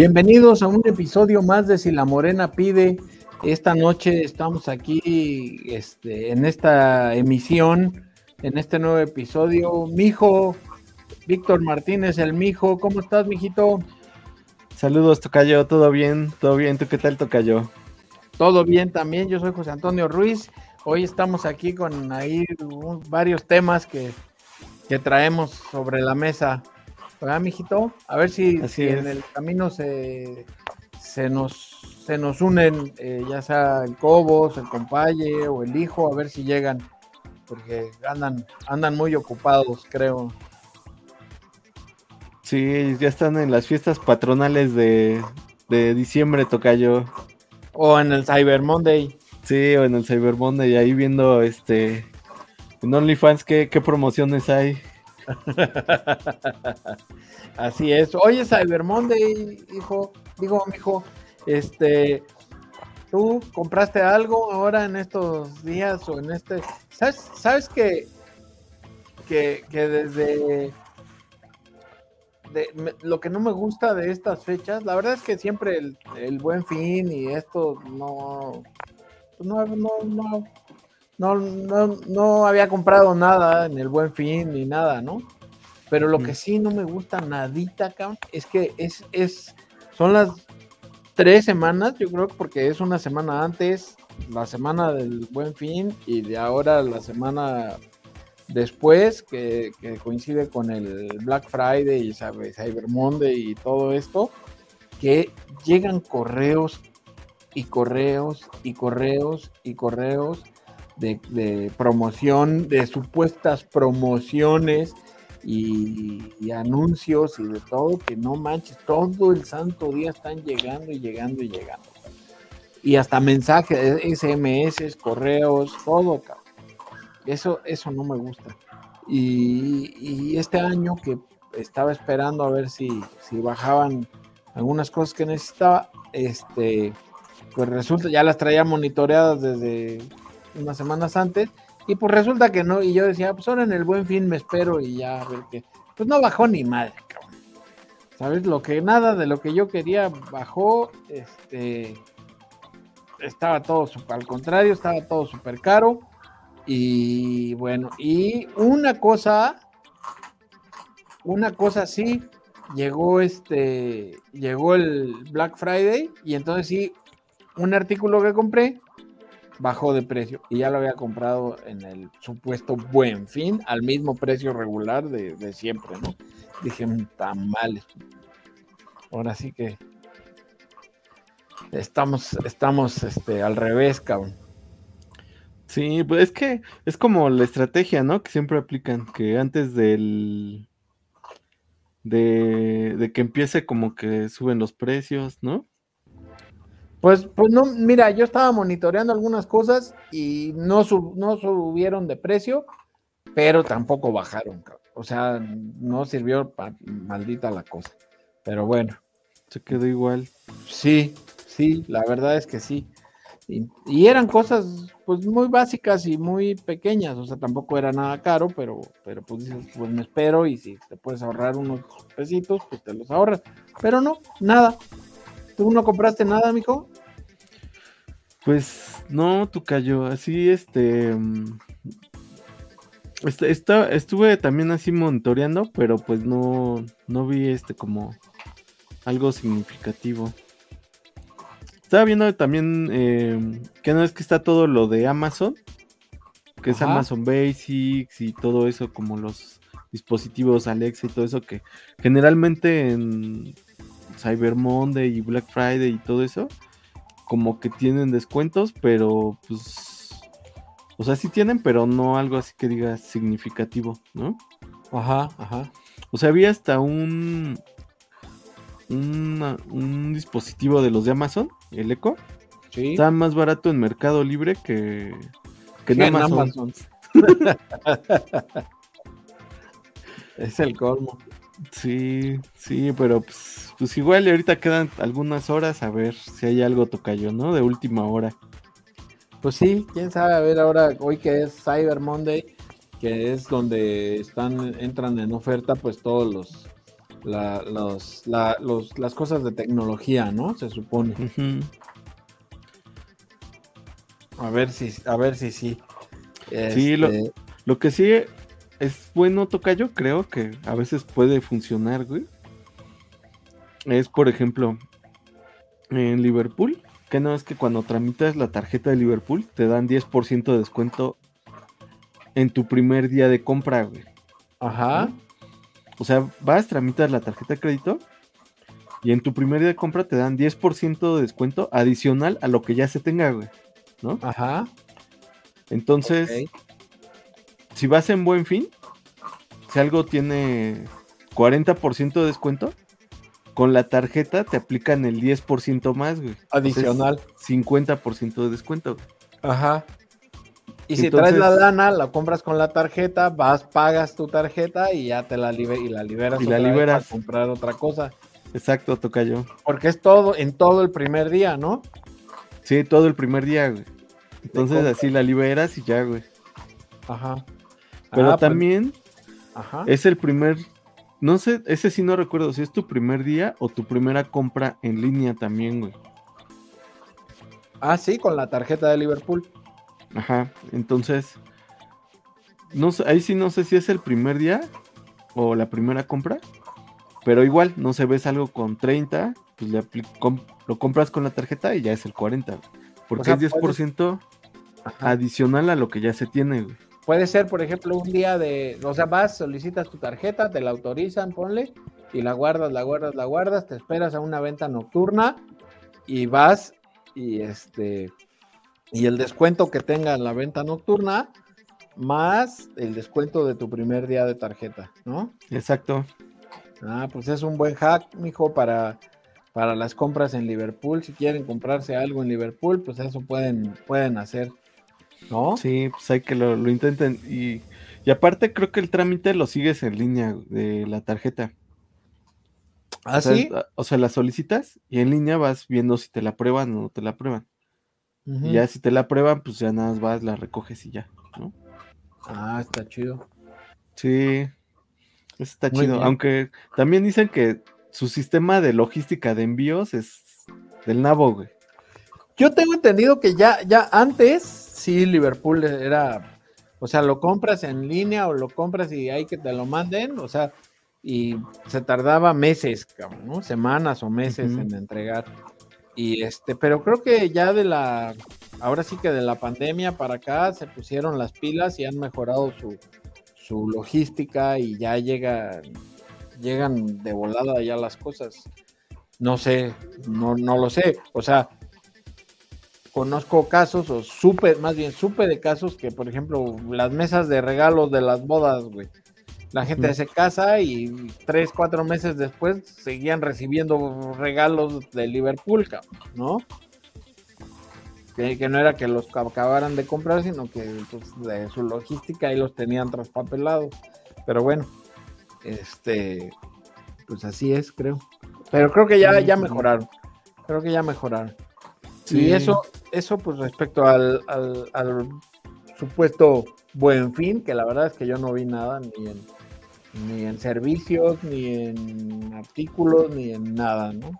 Bienvenidos a un episodio más de Si la Morena pide. Esta noche estamos aquí este, en esta emisión, en este nuevo episodio. Mijo, Víctor Martínez, el Mijo, ¿cómo estás, mijito? Saludos, Tocayo, ¿todo bien? ¿Todo bien? ¿Tú qué tal, Tocayo? Todo bien también, yo soy José Antonio Ruiz. Hoy estamos aquí con ahí varios temas que, que traemos sobre la mesa. ¿Verdad, mijito? A ver si, en el camino se, se, nos, se nos unen, eh, ya sea el Cobos, el Compaye o el Hijo, a ver si llegan, porque andan, andan muy ocupados, creo. Sí, ya están en las fiestas patronales de, de diciembre, Tocayo. O en el Cyber Monday. Sí, o en el Cyber Monday, ahí viendo este en OnlyFans qué, qué promociones hay. Así es. Oye, Cyber Monday, hijo, digo, mijo, este, ¿tú compraste algo ahora en estos días o en este? ¿Sabes, sabes que, que, que desde de- lo que no me gusta de estas fechas, la verdad es que siempre el, el buen fin y esto no, no, no, no, no, no, no había comprado nada en el buen fin ni nada, ¿no? Pero lo que Mm. sí no me gusta nadita, cabrón, es que es, es, son las tres semanas, yo creo, porque es una semana antes, la semana del buen fin, y de ahora la semana después, que, que coincide con el Black Friday y sabe, Cyber Monday y todo esto, que llegan correos y correos y correos y correos de, de promoción, de supuestas promociones y, anuncios y de todo, que no manches, todo el santo día están llegando y llegando y llegando. Y hasta mensajes, SMS, correos, todo. Eso, eso no me gusta. Y, y este año que estaba esperando a ver si, si bajaban algunas cosas que necesitaba, este, pues resulta, ya las traía monitoreadas desde unas semanas antes, y pues resulta que no, y yo decía, pues ahora en el buen fin me espero y ya a ver qué. Pues no bajó ni madre, cabrón. ¿Sabes? Lo que nada de lo que yo quería bajó, este, estaba todo, sup- al contrario, estaba todo súper caro. Y bueno, y una cosa, una cosa sí, llegó este, llegó el Black Friday y entonces sí, un artículo que compré bajó de precio y ya lo había comprado en el supuesto buen fin al mismo precio regular de, siempre, ¿no? Dije, "Mm, tan mal. Ahora sí que estamos, estamos este, al revés, cabrón. Sí, pues es que es como la estrategia, ¿no? Que siempre aplican, que antes del de, de que empiece como que suben los precios, ¿no? Pues, pues no, mira, yo estaba monitoreando algunas cosas y no, sub- no subieron de precio, pero tampoco bajaron. cabrón. O sea, no sirvió para maldita la cosa. Pero bueno, Se quedó igual. sí, sí, la verdad es que sí. Y, y eran cosas pues muy básicas y muy pequeñas, o sea, tampoco era nada caro, pero, pero pues dices, pues me espero y si te puedes ahorrar unos pesitos, pues te los ahorras. Pero no, nada. ¿Tú no compraste nada, mijo? Pues no, tu cayó así, este, mm, este, esta- estuve también así monitoreando, pero pues no, no vi este como algo significativo. Estaba viendo también eh, que no es que está todo lo de Amazon, que es. Amazon Basics y todo eso, como los dispositivos Alexa y todo eso, que generalmente en Cyber Monday y Black Friday y todo eso, como que tienen descuentos, pero pues, o sea, sí tienen, pero no algo así que diga significativo, ¿no? Ajá, ajá. O sea, había hasta un, una- un dispositivo de los de Amazon, el Echo. Sí. Está más barato en Mercado Libre que, que en en. Amazon. es el colmo. Sí, sí, pero pues, pues igual y ahorita quedan algunas horas a ver si hay algo tocayo, ¿no? De última hora. Pues sí, quién sabe, a ver ahora, hoy que es Cyber Monday, que es donde están, entran en oferta, pues todos los, la- los, la- los- las cosas de tecnología, ¿no? Se supone. A ver si, a ver si sí. Sí, lo- Este, Lo que sí es bueno, Tocayo, creo que a veces puede funcionar, güey. Es, por ejemplo, en Liverpool, que no es que cuando tramitas la tarjeta de Liverpool te dan 10% de descuento en tu primer día de compra, güey. Ajá. O sea, vas, tramitas la tarjeta de crédito y en tu primer día de compra te dan 10% de descuento adicional a lo que ya se tenga, güey. ¿No? Ajá. Entonces. Si vas en buen fin, si algo tiene 40% de descuento, con la tarjeta te aplican el 10% más, güey. Adicional. O sea, es 50% de descuento. güey. Ajá. Y si Entonces- traes la lana, la compras con la tarjeta, vas, pagas tu tarjeta y ya te la, libe- y la liberas Y la liberas. para comprar otra cosa. Exacto, toca yo. Porque es todo, en todo el primer día, ¿no? Sí, todo el primer día, güey. Entonces así la liberas y ya, güey. Ajá. Pero Ah, pues, también ajá. es el primer, no sé, ese sí no recuerdo si es tu primer día o tu primera compra en línea también, güey. Ah, sí, con la tarjeta de Liverpool. Ajá, entonces, no sé, ahí sí no sé si es el primer día o la primera compra, pero igual, no se ves algo con 30, pues le apli- com- lo compras con la tarjeta y ya es el 40, güey, porque O sea, es 10% Ajá. adicional a lo que ya se tiene, güey. Puede ser, por ejemplo, un día de, o sea, vas, solicitas tu tarjeta, te la autorizan, ponle, y la guardas, la guardas, la guardas, te esperas a una venta nocturna y vas y este, y el descuento que tenga en la venta nocturna, más el descuento de tu primer día de tarjeta, ¿no? Exacto. Ah, pues es un buen hack, mijo, para, para las compras en Liverpool. Si quieren comprarse algo en Liverpool, pues eso pueden, pueden hacer, ¿no? Sí, pues hay que lo, lo intenten. Y, y aparte creo que el trámite lo sigues en línea de la tarjeta. ¿Ah, o sea, sí? o sea, la solicitas y en línea vas viendo si te la aprueban o no te la aprueban. Ujú. Y ya si te la aprueban, pues ya nada más vas, la recoges y ya, ¿no? Ah, está chido. Sí, está Muy chido. bien. Aunque también dicen que su sistema de logística de envíos es del nabo, güey. Yo tengo entendido que ya, ya antes, sí, Liverpool era, o sea, lo compras en línea o lo compras y hay que te lo manden, o sea, y se tardaba meses, ¿no? Semanas o meses en entregar. Y este, pero creo que ya de la, ahora sí que de la pandemia para acá se pusieron las pilas y han mejorado su, su logística y ya llega, llegan de volada ya las cosas. No sé, no, no lo sé. O sea, conozco casos, o supe, más bien supe de casos que, por ejemplo, las mesas de regalos de las bodas, güey. La gente se casa y tres, cuatro meses después seguían recibiendo regalos de Liverpool, ¿no? Que, que no era que los acabaran de comprar, sino que pues, de su logística ahí los tenían traspapelados. Pero bueno, este, pues así es, creo. Pero creo que ya, ya mejoraron. Creo que ya mejoraron. Y eso, eso pues respecto al, al, supuesto buen fin, que la verdad es que yo no vi nada ni en, ni en servicios, ni en artículos, ni en nada, ¿no?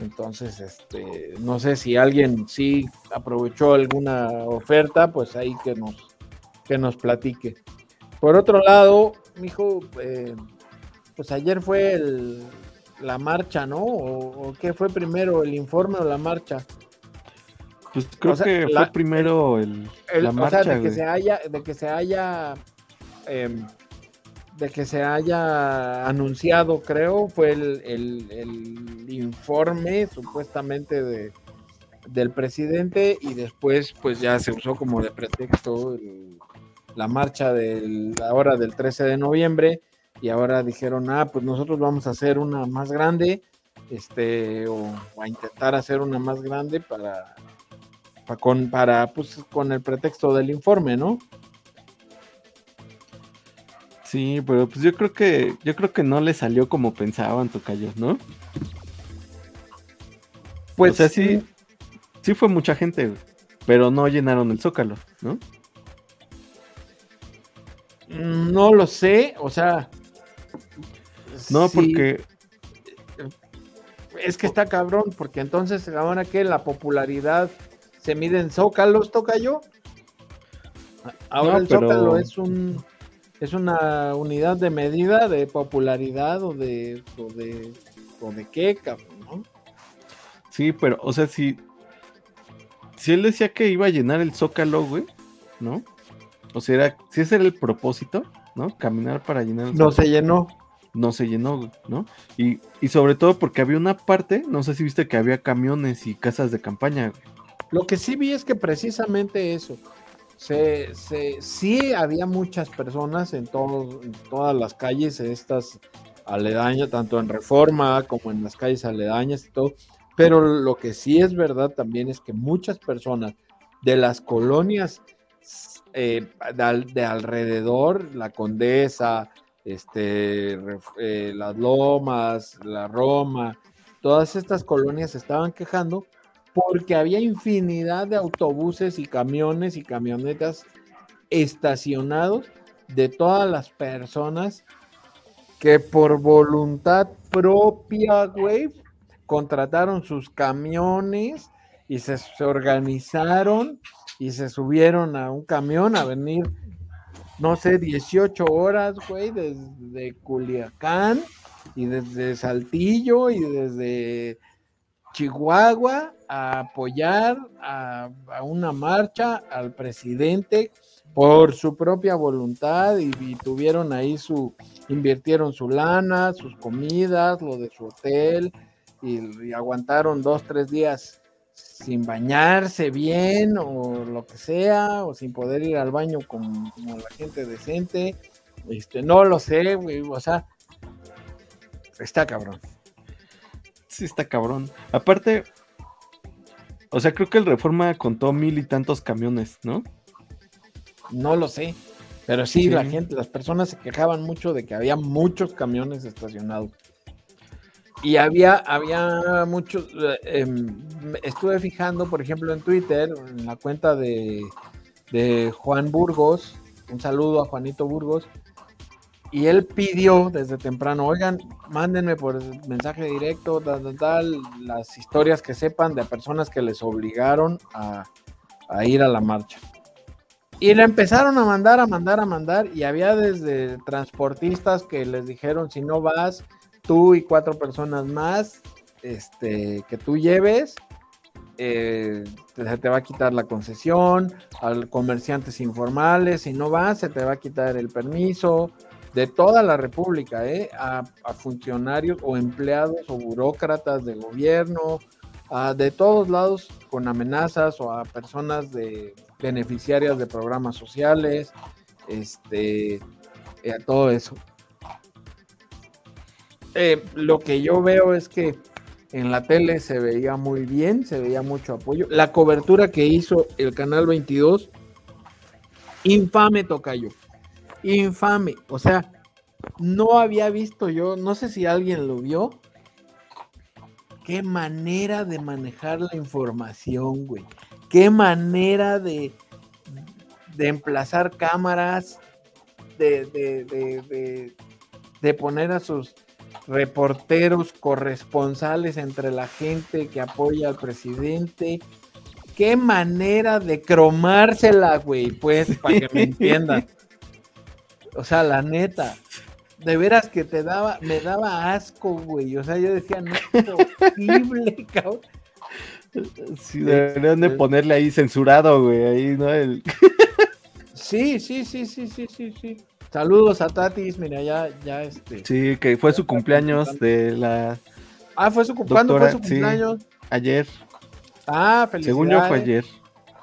Entonces, este, no sé si alguien sí aprovechó alguna oferta, pues ahí que nos, que nos platique. Por otro lado, mijo, eh, pues ayer fue el- la marcha, ¿no? O qué fue primero, el informe o la marcha? Pues creo o sea, que la- fue primero el, El- la o marcha, sea, de que güey. se haya, de que se haya, em, de que se haya anunciado, creo, fue el, el- el informe supuestamente de, del presidente y después pues ya se usó como de pretexto el- la marcha del, ahora del 13 de noviembre y ahora dijeron, ah, pues nosotros vamos a hacer una más grande, este, o, o a intentar hacer una más grande para, con, para, pues, con el pretexto del informe, ¿no? Sí, pero pues yo creo que yo creo que no le salió como pensaban, Tocayo, ¿no? Pues o sea, sí, sí fue mucha gente, pero no llenaron el Zócalo, ¿no? No lo sé, o sea. No, sí, porque Es que está cabrón, porque entonces ahora que la popularidad se mide en zócalos, toca yo. Ahora No, el pero- zócalo es un es una unidad de medida de popularidad o de o de o de qué, cabrón, ¿no? sí, pero, o sea, si, si él decía que iba a llenar el Zócalo, güey, ¿no? O sea, era, si ese era el propósito, ¿no? Caminar para llenar el No Zócalo. se llenó. no se llenó, güey, ¿no? Y, y sobre todo porque había una parte, no sé si viste que había camiones y casas de campaña, güey. Lo que sí vi es que precisamente eso. Se, sí había muchas personas en, todas las calles, estas aledañas, tanto en Reforma como en las calles aledañas y todo. Pero lo que sí es verdad también es que muchas personas de las colonias eh, de, al- de alrededor, la Condesa, este, eh, las Lomas, la Roma, todas estas colonias estaban quejando porque había infinidad de autobuses y camiones y camionetas estacionados de todas las personas que por voluntad propia, güey, contrataron sus camiones y se, se organizaron y se subieron a un camión a venir, no sé, 18 horas, güey, desde Culiacán y desde Saltillo y desde Chihuahua a apoyar a, una marcha al presidente por su propia voluntad y, tuvieron ahí su, invirtieron su lana, sus comidas, lo de su hotel y, aguantaron dos, tres días sin bañarse bien o lo que sea, o sin poder ir al baño como, como la gente decente. Este, no lo sé, o sea, está cabrón. Sí, está cabrón. Aparte, o sea, creo que el Reforma contó mil y tantos camiones, ¿no? No lo sé. Pero sí, Sí. la gente, las personas se quejaban mucho de que había muchos camiones estacionados. Y había, había muchos. eh, em, estuve fijando, por ejemplo, en Twitter, en la cuenta de, de Juan Burgos. Un saludo a Juanito Burgos. Y él pidió desde temprano, oigan, mándenme por mensaje directo, tal, tal, tal, las historias que sepan de personas que les obligaron a, a ir a la marcha. Y le empezaron a mandar, a mandar, a mandar, y había desde transportistas que les dijeron, si no vas, tú y cuatro personas más, este, que tú lleves, eh, se te va a quitar la concesión, al comerciantes informales, si no vas, se te va a quitar el permiso, de toda la República, ¿eh? a, funcionarios o empleados o burócratas de gobierno, a- de todos lados con amenazas o a personas de beneficiarias de programas sociales, este, eh, a todo eso. Eh, lo que yo veo es que en la tele se veía muy bien, se veía mucho apoyo. La cobertura que hizo el Canal 22, infame tocayo, infame. O sea, no había visto yo, no sé si alguien lo vio. Qué manera de manejar la información, güey. Qué manera de, de emplazar cámaras, de, de, de, de, de poner a sus reporteros corresponsales entre la gente que apoya al presidente. Qué manera de cromársela, güey, pues, para que me entiendan. O sea, la neta. De veras que te daba, me daba asco, güey. O sea, yo decía, no es posible, cabrón. Sí, deberían de ponerle ahí censurado, güey, ahí, ¿no? El... Sí, sí, sí, sí, sí, sí, sí. Saludos a Tatis, mira, ya, ya este. Sí, que fue su cumpleaños de la... Ah, fue su cum- ¿cuándo fue su sí. cumpleaños? Ayer, Ah, felicidades. según yo fue ayer.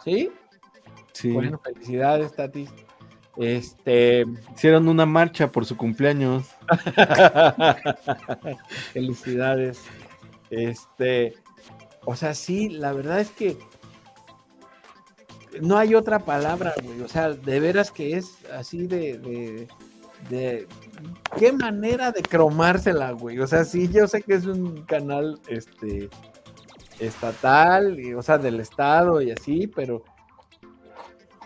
¿Sí? Sí, Bueno, felicidades, Tatis. Este, hicieron una marcha por su cumpleaños. Felicidades. Este, o sea, sí, la verdad es que no hay otra palabra, güey. O sea, de veras que es así de, de, de qué manera de cromársela, güey. O sea, sí, yo sé que es un canal este estatal, o sea, del estado y así, pero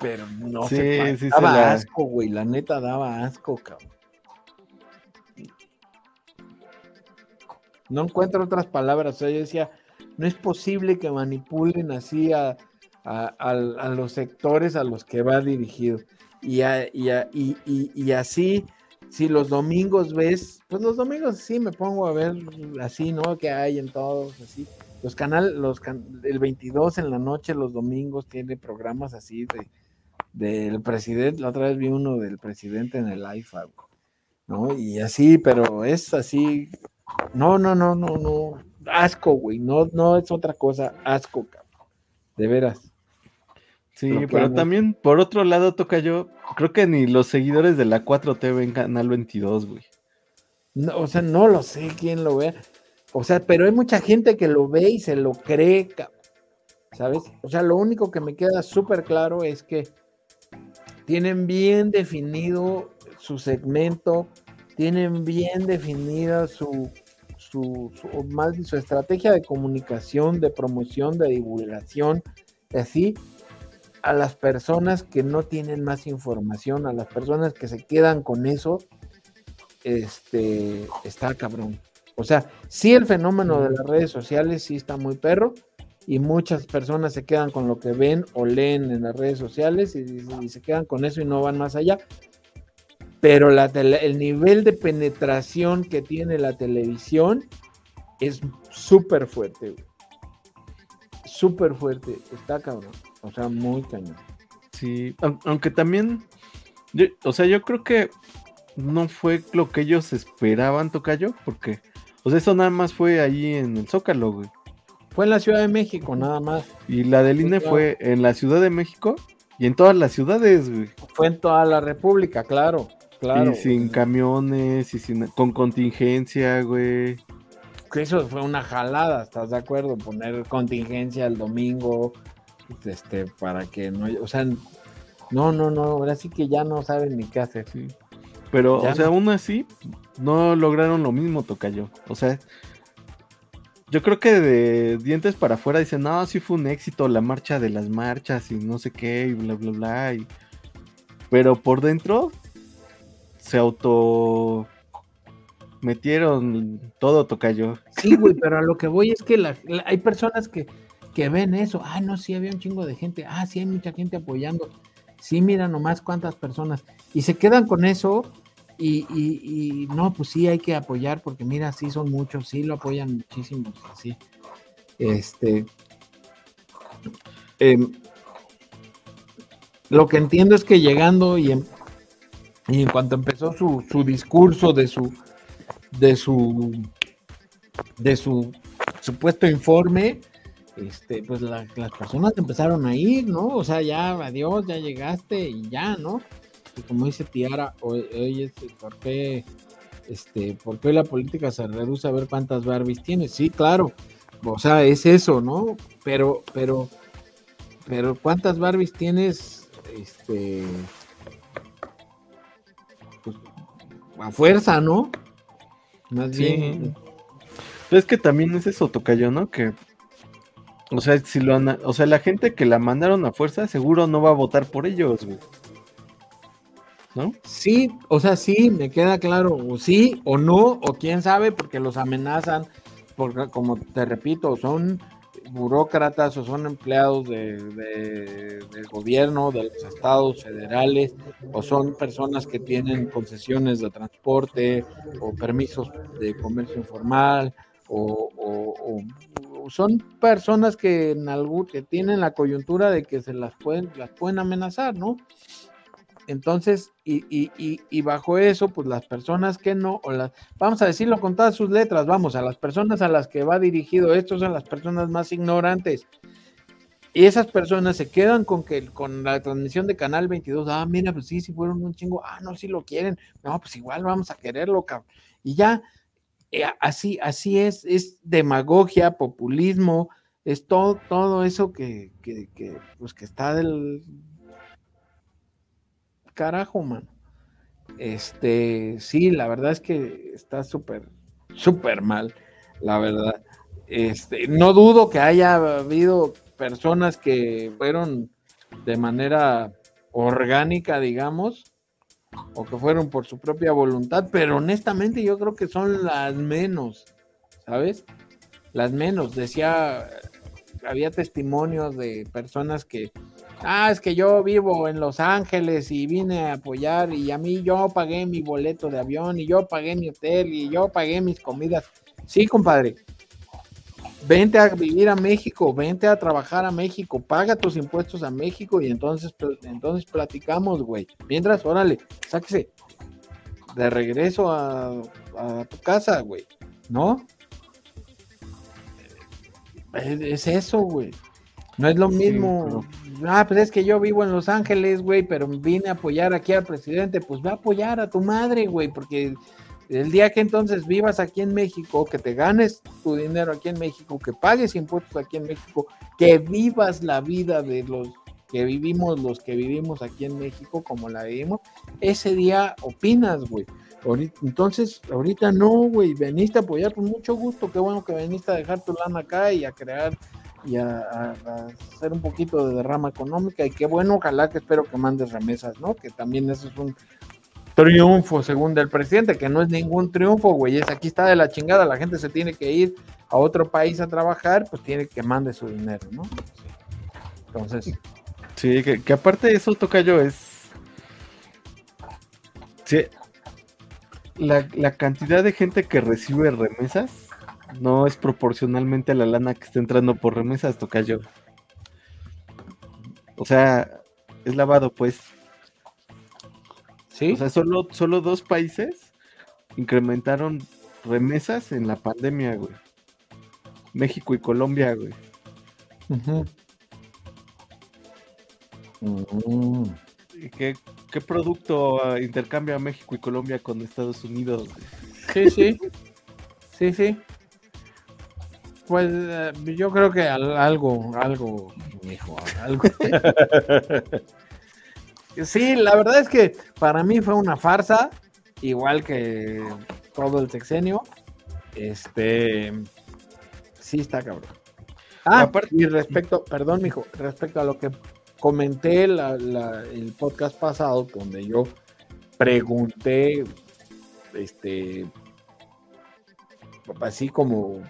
pero no Sí, sé, sí se daba la- asco, güey, la neta daba asco, cabrón. No encuentro otras palabras, o sea, yo decía, no es posible que manipulen así a, a- los sectores a los que va dirigido. Y, a- y, a- y- y- y así, si los domingos ves, pues los domingos sí me pongo a ver así, ¿no? Que hay en todos, así. Los canales, los can- el 22 en la noche, los domingos, tiene programas así de del presidente. La otra vez vi uno del presidente en el IFA, ¿no? Y así, pero es así. No, no, no, no, no. Asco, güey. No, no es otra cosa. Asco, cabrón. De veras. Sí, pero también, por otro lado, toca yo, creo que ni los seguidores de la 4T ven Canal 22, güey. No, o sea, no lo sé quién lo vea. O sea, pero hay mucha gente que lo ve y se lo cree, cabrón. ¿sabes? O sea, lo único que me queda súper claro es que tienen bien definido su segmento, tienen bien definida su, su, más su estrategia de comunicación, de promoción, de divulgación, así a las personas que no tienen más información, a las personas que se quedan con eso, este, está cabrón. O sea, sí el fenómeno de las redes sociales sí está muy perro y muchas personas se quedan con lo que ven o leen en las redes sociales y, se quedan con eso y no van más allá. Pero la el nivel de penetración que tiene la televisión es súper fuerte. Súper fuerte, está cabrón. O sea, muy cañón. Sí, aun- aunque también, o sea, yo creo que no fue lo que ellos esperaban, Tocayo, porque, o sea, eso nada más fue ahí en el Zócalo, güey. Fue en la Ciudad de México, nada más. Y la del INE claro. fue en la Ciudad de México y en todas las ciudades, güey. Fue en toda la República, claro. Claro. y sin camiones, y sin, con contingencia, güey. que eso fue una jalada, ¿estás de acuerdo? Poner contingencia el domingo, este, para que no, o sea, no, no, no, ahora sí que ya no saben ni qué hacer. Sí. Pero, Ya o sea, no. aún así, no lograron lo mismo, Tocayo. O sea, yo creo que de dientes para afuera dicen, no, sí fue un éxito la marcha de las marchas y no sé qué, y bla, bla, bla. y- Pero por dentro se auto metieron todo, Tocayo. Sí, güey, pero a lo que voy es que hay personas que, que ven eso, ah, no, sí había un chingo de gente, ah, sí hay mucha gente apoyando, sí, mira nomás cuántas personas, y se quedan con eso. Y, y- no, pues sí hay que apoyar porque mira, sí son muchos, sí lo apoyan muchísimos, sí. Este, em, lo que entiendo es que llegando y en, y en cuanto empezó su, su discurso de su de su de su supuesto informe, este, pues la- las personas empezaron a ir, ¿no? O sea, ya adiós, ya llegaste y ya, ¿no? Como dice Tiara, hoy, hoy este, ¿por qué, este, por qué la política se reduce a ver cuántas Barbies tienes? Sí, claro. O sea, es eso, ¿no? Pero, pero, pero ¿cuántas Barbies tienes? Este, pues, a fuerza, ¿no? Más Sí. bien, es que también es eso, Tocayo, ¿no? Que, o sea, si lo o sea, la gente que la mandaron a fuerza seguro no va a votar por ellos, güey. Sí, o sea, sí, me queda claro, o sí o no, o quién sabe, porque los amenazan, porque como te repito, son burócratas o son empleados de, de- del gobierno, de los estados federales, o son personas que tienen concesiones de transporte o permisos de comercio informal, o, o- o- o son personas que en algún, que tienen la coyuntura de que se las pueden, las pueden amenazar, ¿no? Entonces, y, y- y- y bajo eso, pues las personas que no, o las, vamos a decirlo con todas sus letras, vamos, a las personas a las que va dirigido esto son las personas más ignorantes. Y esas personas se quedan con que con la transmisión de Canal 22, ah, mira, pues sí, si fueron un chingo, ah, no, si lo quieren, no, pues igual vamos a quererlo, cabrón. Y ya, eh, así, así es, es demagogia, populismo, es todo, todo eso que, que, que, pues que está del carajo, mano. Este, sí, la verdad es que está súper, súper mal, la verdad. Este, no dudo que haya habido personas que fueron de manera orgánica, digamos, o que fueron por su propia voluntad, pero honestamente yo creo que son las menos, ¿sabes? Las menos. Decía, había testimonios de personas que, ah, es que yo vivo en Los Ángeles y vine a apoyar y a mí yo pagué mi boleto de avión y yo pagué mi hotel y yo pagué mis comidas. Sí, compadre, vente a vivir a México, vente a trabajar a México, paga tus impuestos a México y entonces, entonces platicamos, güey. Mientras, órale, sáquese de regreso a, tu casa, güey, ¿no? Es eso, güey. No es lo mismo. Ah, pues es que yo vivo en Los Ángeles, güey, pero vine a apoyar aquí al presidente. Pues va a apoyar a tu madre, güey, porque el día que entonces vivas aquí en México, que te ganes tu dinero aquí en México, que pagues impuestos aquí en México, que vivas la vida de los que vivimos, los que vivimos aquí en México, como la vivimos, ese día opinas, güey. Entonces, ahorita no, güey, veniste a apoyar con mucho gusto, qué bueno que veniste a dejar tu lana acá y a crear y a, hacer un poquito de derrama económica y qué bueno, ojalá que espero que mandes remesas, ¿no? Que también eso es un, triunfo, según del presidente, que no es ningún triunfo, güey, es aquí está de la chingada, la gente se tiene que ir a otro país a trabajar, pues tiene que mande su dinero, ¿no? Entonces. Sí, que, aparte de eso, toca yo, es. Sí. La, la cantidad de gente que recibe remesas no es proporcionalmente a la lana que está entrando por remesas, toca yo. O sea, es lavado, pues. ¿Sí? O sea, solo, solo dos países incrementaron remesas en la pandemia, güey. México y Colombia, güey. Uh -huh. ¿Y qué, qué, producto uh, intercambia México y Colombia con Estados Unidos? Güey? Sí, sí. sí, sí. Pues uh, yo creo que algo, algo, hijo, algo. Sí, la verdad es que para mí fue una farsa, igual que todo el sexenio. Este, sí está cabrón. Ah, Aparte, y respecto, perdón, mijo, respecto a lo que comenté la, la, el podcast pasado, donde yo pregunté, este, así como,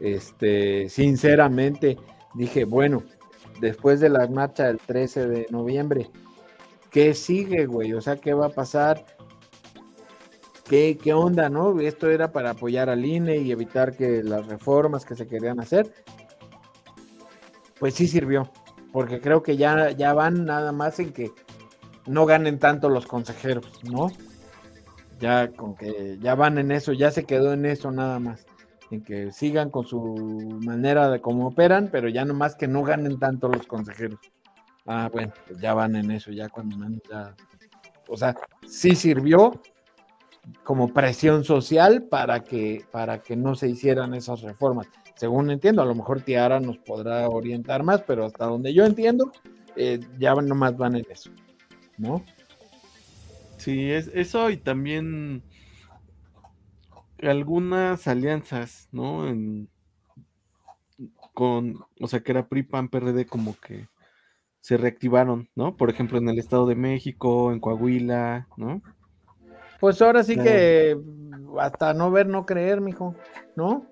este, sinceramente, dije, bueno, después de la marcha del 13 de noviembre, ¿qué sigue, güey? O sea, ¿qué va a pasar? ¿Qué, ¿Qué onda, no? Esto era para apoyar al INE y evitar que las reformas que se querían hacer. Pues sí sirvió, porque creo que ya, ya van nada más en que no ganen tanto los consejeros, ¿no? Ya con que ya van en eso, ya se quedó en eso nada más. En que sigan con su manera de cómo operan, pero ya nomás que no ganen tanto los consejeros. Ah, bueno, pues ya van en eso, ya cuando menos ya. O sea, sí sirvió como presión social para que, para que no se hicieran esas reformas. Según entiendo, a lo mejor Tiara nos podrá orientar más, pero hasta donde yo entiendo, eh, ya nomás van en eso, ¿no? Sí, es eso y también algunas alianzas, ¿no? En, con, o sea, que era PRI, PAN, PRD, como que se reactivaron, ¿no? Por ejemplo, en el Estado de México, en Coahuila, ¿no? Pues ahora sí que hasta no ver, no creer, mijo, ¿no?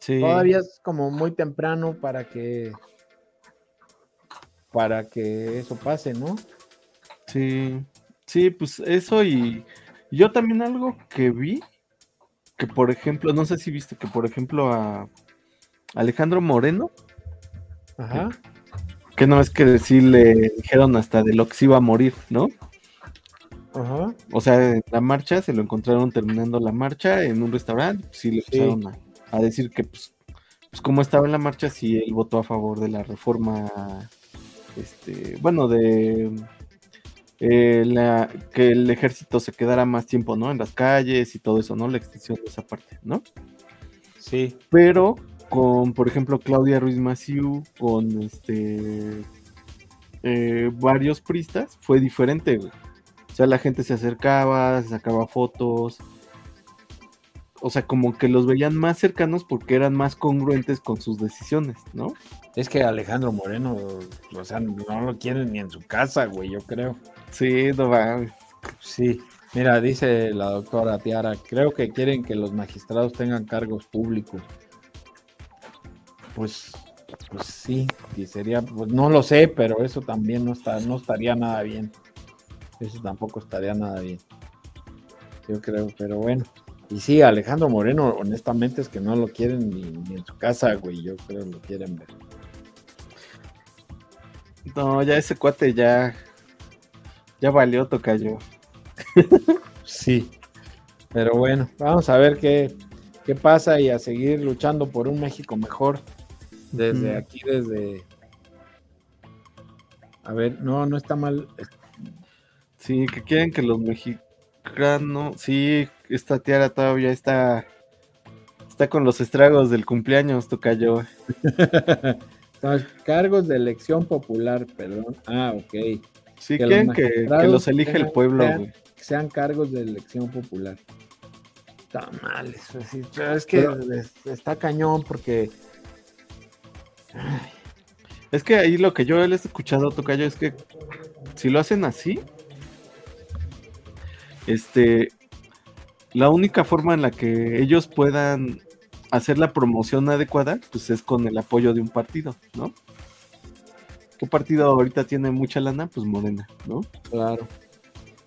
Sí. Todavía es como muy temprano para que para que eso pase, ¿no? Sí, sí, pues eso y yo también algo que vi, que por ejemplo, no sé si viste que por ejemplo a Alejandro Moreno, Ajá. Que no es que decirle dijeron hasta de lo que se iba a morir, ¿no? Ajá. O sea, la marcha se lo encontraron terminando la marcha en un restaurante, sí le empezaron sí. a, a, decir que pues pues como estaba en la marcha, sí, él votó a favor de la reforma, este, bueno, de eh, la, que el ejército se quedara más tiempo, ¿no? En las calles y todo eso, ¿no? La extensión de esa parte, ¿no? Sí. Pero con, por ejemplo, Claudia Ruiz Massieu, con este eh, varios pristas, fue diferente, güey. O sea, la gente se acercaba, se sacaba fotos, o sea, como que los veían más cercanos porque eran más congruentes con sus decisiones, ¿no? Es que Alejandro Moreno, o sea, no lo quieren ni en su casa, güey, yo creo. Sí, no va. Sí. Mira, dice la doctora Tiara, creo que quieren que los magistrados tengan cargos públicos. Pues, pues sí, y sería, pues no lo sé, pero eso también no está, no estaría nada bien. Eso tampoco estaría nada bien. Yo creo, pero bueno. Y sí, Alejandro Moreno, honestamente, es que no lo quieren ni, en su casa, güey. Yo creo que lo quieren ver. No, ya ese cuate ya. Ya valió, tocayo. sí. Pero bueno, vamos a ver qué, qué pasa y a seguir luchando por un México mejor. Desde aquí, desde. A ver, no, no está mal. Sí, que quieren que los mexicanos. Sí, esta tiara todavía está está con los estragos del cumpleaños, Tocayo. Cargos de elección popular, perdón. Ah, ok. Sí, que quieren que, los elige el pueblo, sean, sean cargos de elección popular. Está mal, eso es que está cañón porque. Es que ahí lo que yo les he escuchado, Tocayo, es que si lo hacen así, este, la única forma en la que ellos puedan hacer la promoción adecuada, pues es con el apoyo de un partido, ¿no? ¿Qué partido ahorita tiene mucha lana? Pues Morena, ¿no? Claro.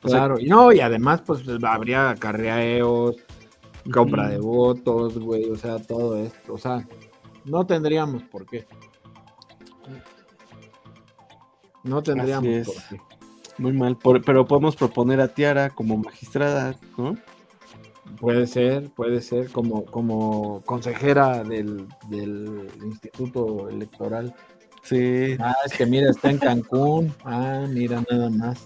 claro, y no, y además, pues habría acarreos, compra de votos, güey, o sea, todo esto, o sea, no tendríamos por qué. No tendríamos por qué. Muy mal, pero podemos proponer a Tiara como magistrada, ¿no? Puede ser, puede ser como, como consejera del, Instituto Electoral. Sí. Ah, es que mira, está en Cancún. Ah, mira, nada más.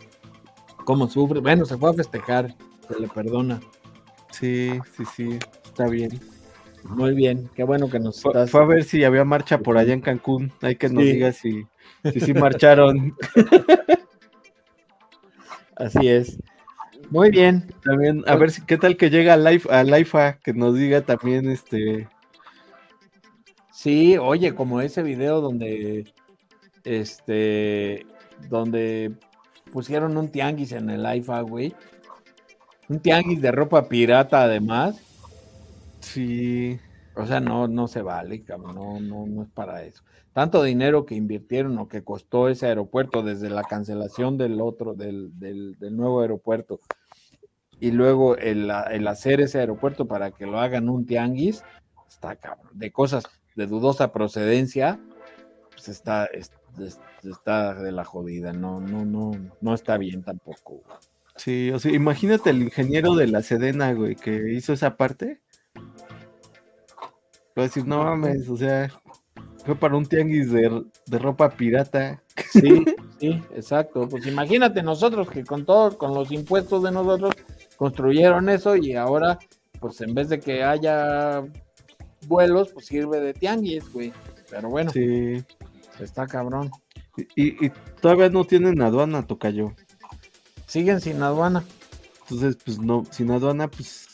¿Cómo sufre? Bueno, se fue a festejar, se le perdona. Sí, sí, sí, está bien. Muy bien, qué bueno que nos fue, Fue a ver si había marcha por allá en Cancún. Hay que nos diga si, si, si marcharon. Así es. Muy bien. También, a ver si qué tal que llega a Life, a Lifea, que nos diga también este. Sí, oye, como ese video donde este donde pusieron un tianguis en el IFA, güey. Un tianguis de ropa pirata además. Sí. O sea, no, no se vale, cabrón, no, no, no es para eso. Tanto dinero que invirtieron o que costó ese aeropuerto desde la cancelación del otro, del, del, nuevo aeropuerto, y luego el, hacer ese aeropuerto para que lo hagan un tianguis, está cabrón. De cosas de dudosa procedencia, pues está, está de la jodida, no, no, no, no está bien tampoco. Sí, o sea, imagínate el ingeniero de la Sedena, güey, que hizo esa parte. A decir, no mames, o sea, fue para un tianguis de, de ropa pirata. Sí, sí, exacto. Pues imagínate nosotros que con todos, con los impuestos de nosotros, construyeron eso y ahora, pues en vez de que haya vuelos, pues sirve de tianguis, güey. Pero bueno, sí. está cabrón. Y, y todavía no tienen aduana, Tocayo. Siguen sin aduana. Entonces, pues no, sin aduana, pues,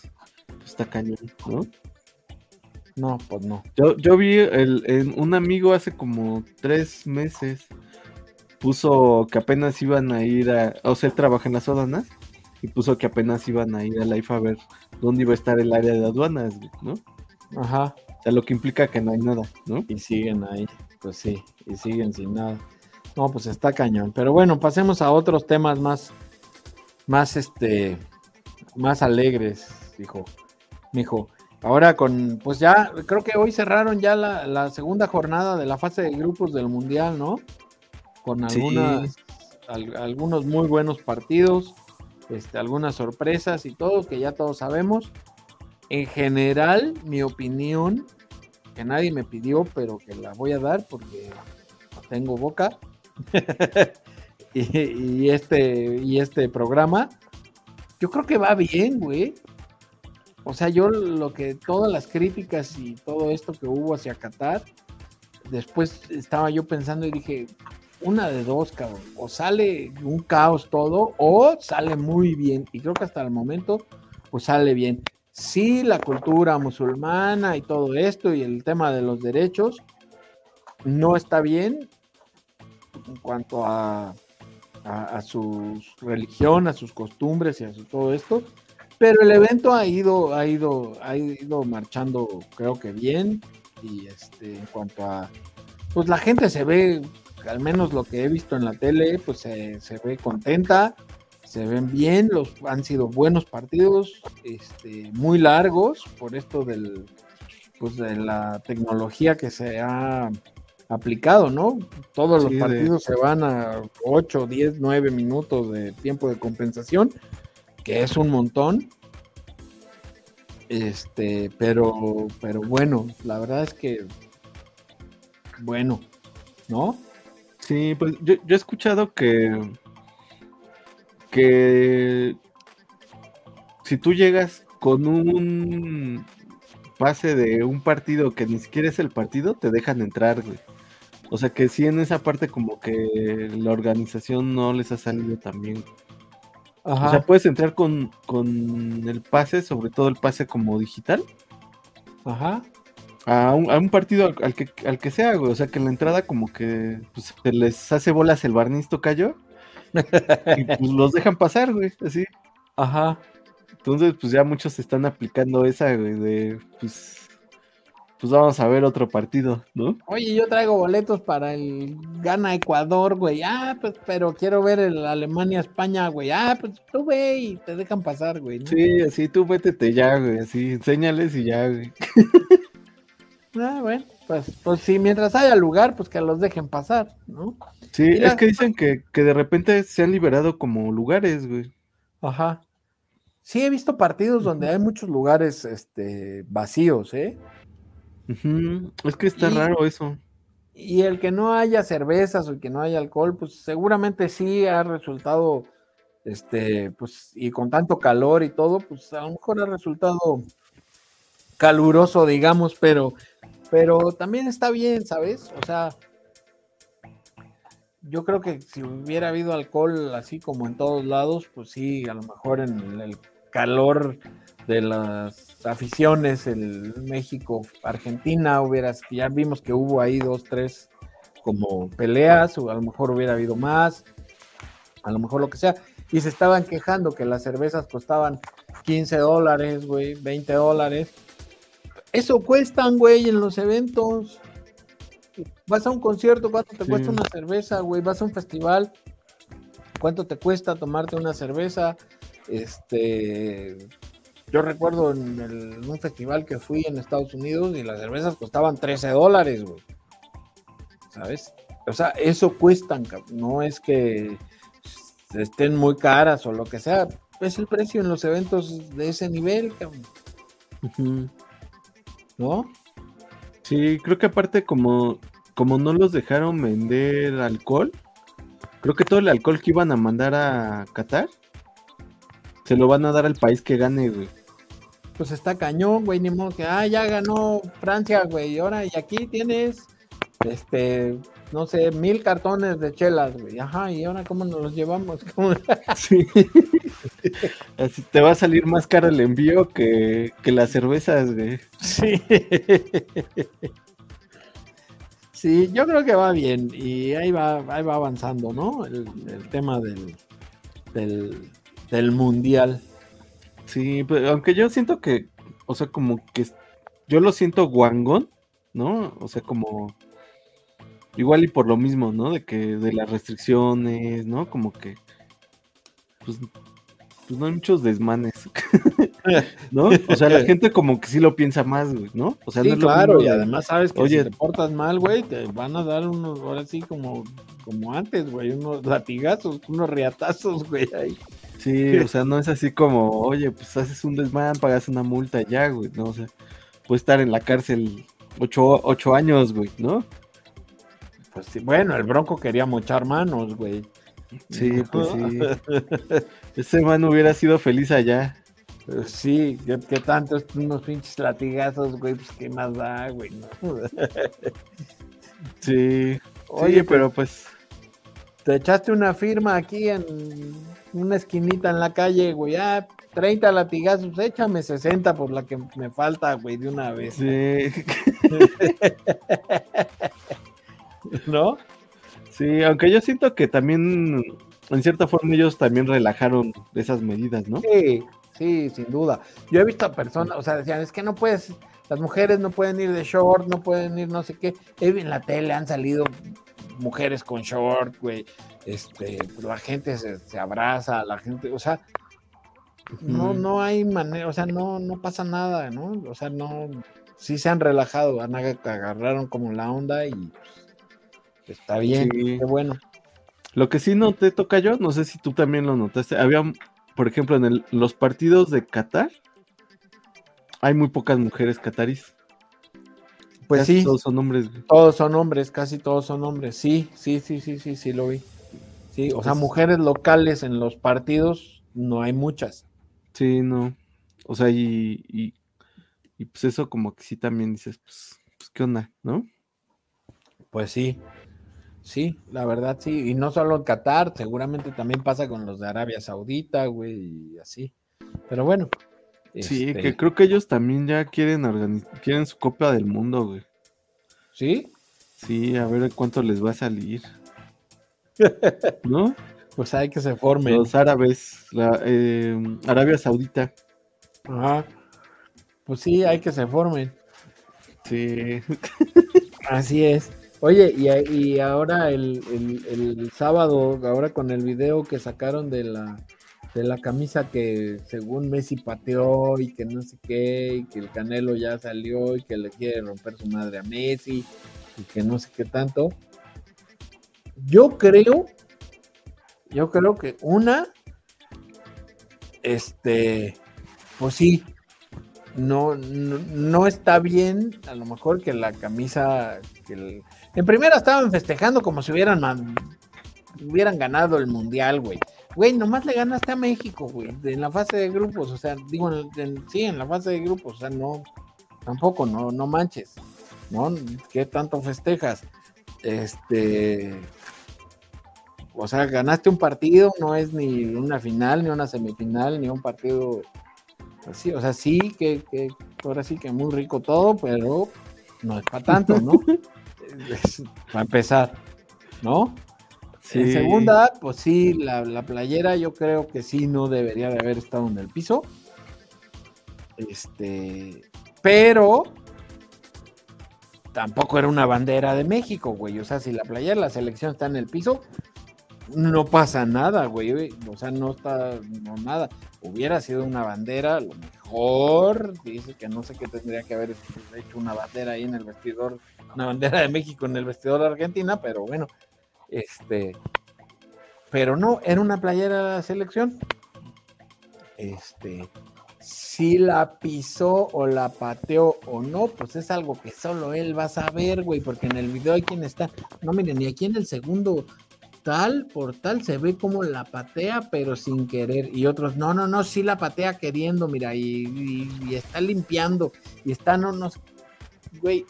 pues está cañón, ¿no? No, pues no. Yo, yo vi el, en un amigo hace como tres meses puso que apenas iban a ir a, o sea, trabaja en las aduanas y puso que apenas iban a ir a la IFA a ver dónde iba a estar el área de aduanas, ¿no? Ajá. O sea, lo que implica que no hay nada, ¿no? Y siguen ahí, pues sí, y siguen sin nada. No, pues está cañón. Pero bueno, pasemos a otros temas más, más este, más alegres, dijo, mijo. Ahora con, pues ya, creo que hoy cerraron ya la, segunda jornada de la fase de grupos del Mundial, ¿no? Con algunas, algunos muy buenos partidos este, algunas sorpresas y todo, que ya todos sabemos. En general, mi opinión que nadie me pidió, pero que la voy a dar porque tengo boca. y, y este, y este programa, yo creo que va bien, güey. O sea, yo lo que todas las críticas y todo esto que hubo hacia Qatar, después estaba yo pensando y dije, una de dos, cabrón. O sale un caos todo, o sale muy bien. Y creo que hasta el momento, pues sale bien. Sí, la cultura musulmana y todo esto y el tema de los derechos no está bien en cuanto a, a, a su religión, a sus costumbres y a su, todo esto. Pero el evento ha ido, ha ido, ha ido marchando, creo que bien. Y este, en cuanto a, pues la gente se ve, al menos lo que he visto en la tele, pues se, se ve contenta, se ven bien, los han sido buenos partidos, este, muy largos por esto del, pues de la tecnología que se ha aplicado, ¿no? Todos Sí, los de- partidos se van a 8, 10, 9 minutos de tiempo de compensación que es un montón. Este, pero, pero bueno, la verdad es que, bueno, ¿no? Sí, pues yo, yo he escuchado que, que si tú llegas con un pase de un partido que ni siquiera es el partido, te dejan entrar, güey. O sea que sí en esa parte como que la organización no les ha salido tan bien. O sea, puedes entrar con, con el pase, sobre todo el pase como digital, ajá. a un, a un partido al, al que, al que sea, güey. O sea, que en la entrada como que pues, se les hace bolas el barniz tocayo y pues los dejan pasar, güey, así. Ajá. Entonces, pues ya muchos están aplicando esa, güey, de pues, pues vamos a ver otro partido, ¿no? Oye, yo traigo boletos para el Gana Ecuador, güey. Ah, pues, pero quiero ver el Alemania-España, güey. Ah, pues tú ve y te dejan pasar, güey. ¿no? Sí, así tú métete ya, güey, así, enséñales y ya, güey. Ah, bueno, pues, pues sí, mientras haya lugar, pues que los dejen pasar, ¿no? Sí, Y es que dicen que, que de repente se han liberado como lugares, güey. Ajá. Sí, he visto partidos donde hay muchos lugares este, vacíos, ¿eh? Es que está Y- raro eso. Y el que no haya cervezas o el que no haya alcohol, pues seguramente sí ha resultado, este, pues, y con tanto calor y todo, pues a lo mejor ha resultado caluroso, digamos, pero, pero también está bien, ¿sabes? O sea, yo creo que si hubiera habido alcohol así como en todos lados, pues sí, a lo mejor en el calor de las aficiones, el México, Argentina, hubiera, ya vimos que hubo ahí dos, tres como peleas, o a lo mejor hubiera habido más, a lo mejor lo que sea, y se estaban quejando que las cervezas costaban 15 dólares, güey, 20 dólares. Eso cuestan, güey, en los eventos. Vas a un concierto, ¿cuánto te Sí. cuesta una cerveza, güey? Vas a un festival, ¿cuánto te cuesta tomarte una cerveza? Este, yo recuerdo en, el- en un festival que fui en Estados Unidos y las cervezas costaban 13 dólares, güey. ¿Sabes? O sea, eso cuestan, no es que estén muy caras o lo que sea. Es el precio en los eventos de ese nivel, cabrón. ¿no? Sí, creo que aparte como, como no los dejaron vender alcohol, creo que todo el alcohol que iban a mandar a Qatar se lo van a dar al país que gane, güey. Pues está cañón, güey, ni modo que, ah, ya ganó Francia, güey, y ahora, y aquí tienes, este, no sé, mil cartones de chelas, güey, ajá, y ahora cómo nos los llevamos, ¿Cómo? Sí. Así te va a salir más caro el envío que, que las cervezas, güey. Sí. Sí, yo creo que va bien y ahí va, ahí va avanzando, ¿no? El, el tema del, del, del mundial. Sí, pero aunque yo siento que, o sea, como que yo lo siento guangón, ¿no? O sea, como igual y por lo mismo, ¿no? De que de las restricciones, ¿no? Como que pues, pues no hay muchos desmanes, ¿no? O sea, la gente como que sí lo piensa más, güey, ¿no? O sea, Sí, no es lo claro, mismo y de- además sabes que Oye. si te portas mal, güey, te van a dar unos, ahora sí, como, como antes, güey, unos latigazos, unos riatazos, güey, ahí. Sí, o sea, no es así como, oye, pues haces un desmán, pagas una multa ya, güey, ¿no? O sea, puedes estar en la cárcel Ocho, ocho años, güey, ¿no? Pues sí, bueno, el Bronco quería mochar manos, güey. Sí, pues sí. Ese man hubiera sido feliz allá. Eh, Sí, que, que tantos unos pinches latigazos, güey, pues qué más da, güey. ¿no? Sí. Oye, sí, pero pues. Te echaste una firma aquí en una esquinita en la calle, güey. Ah, 30 latigazos, échame 60 por la que me falta, güey, de una vez. Sí. ¿No? Sí, aunque yo siento que también, en cierta forma, ellos también relajaron esas medidas, ¿no? Sí, sí, sin duda. Yo he visto a personas, o sea, decían, es que no puedes, las mujeres no pueden ir de short, no pueden ir no sé qué. En la tele han salido mujeres con short, güey. Este, pues, la gente se, se abraza, la gente, o sea, no, no hay manera, o sea, no, no pasa nada, ¿no? O sea, no, sí se han relajado, han ag- agarraron como la onda y pues, está bien, Sí. qué bueno. Lo que sí noté, toca yo, no sé si tú también lo notaste, había, por ejemplo, en el- los partidos de Qatar, hay muy pocas mujeres catarís. Pues Casi sí, Todos son hombres. todos son hombres, casi todos son hombres. Sí, sí, sí, sí, sí, sí, lo vi. Sí, o sea, Entonces- mujeres locales en los partidos no hay muchas. Sí, no. O sea, y, y, y pues eso como que sí también dices, pues, pues ¿qué onda? ¿No? Pues sí, sí, la verdad sí. Y no solo en Qatar, seguramente también pasa con los de Arabia Saudita, güey, y así. Pero bueno. Sí, este, que creo que ellos también ya quieren organiz- quieren su copia del mundo, güey. Sí, Sí, a ver cuánto les va a salir. ¿No? pues hay que se formen. Los árabes, la, eh, Arabia Saudita. Ajá. Pues sí, hay que se formen. Sí. Así es. Oye, y, y ahora el, el- el sábado, ahora con el video que sacaron de la, de la camisa que según Messi pateó y que no sé qué, y que el Canelo ya salió y que le quiere romper su madre a Messi y que no sé qué tanto. Yo creo, yo creo que una, este, pues sí, no, no, está bien, a lo mejor que la camisa, que el- en primera estaban festejando como si hubieran, man- hubieran ganado el mundial, güey. Güey, nomás le ganaste a México, güey, en la fase de grupos, o sea, digo, en- en- sí, en la fase de grupos, o sea, no, tampoco, no, no manches, ¿no? ¿Qué tanto festejas? Este, o sea, ganaste un partido, no es ni una final, ni una semifinal, ni un partido pues sí, o sea, sí, que, que ahora sí que muy rico todo, pero no es para tanto, ¿no? Para empezar, ¿no? En segunda, pues sí, la, la playera yo creo que sí no debería de haber estado en el piso. Este, pero tampoco era una bandera de México, güey. O sea, si la playera de la selección está en el piso, no pasa nada, güey. O sea, no está, no nada. Hubiera sido una bandera, a lo mejor. Dice que no sé qué tendría que haber hecho una bandera ahí en el vestidor, una bandera de México en el vestidor de Argentina, pero bueno, este, pero no, era una playera de la selección. Este, si la pisó o la pateó o no, pues es algo que solo él va a saber, güey, porque en el video hay quien está. No, miren, y aquí en el segundo tal por tal se ve como la patea, pero sin querer. Y otros, no, no, no, sí la patea queriendo, mira, y, y- está limpiando, y está, no, no, güey.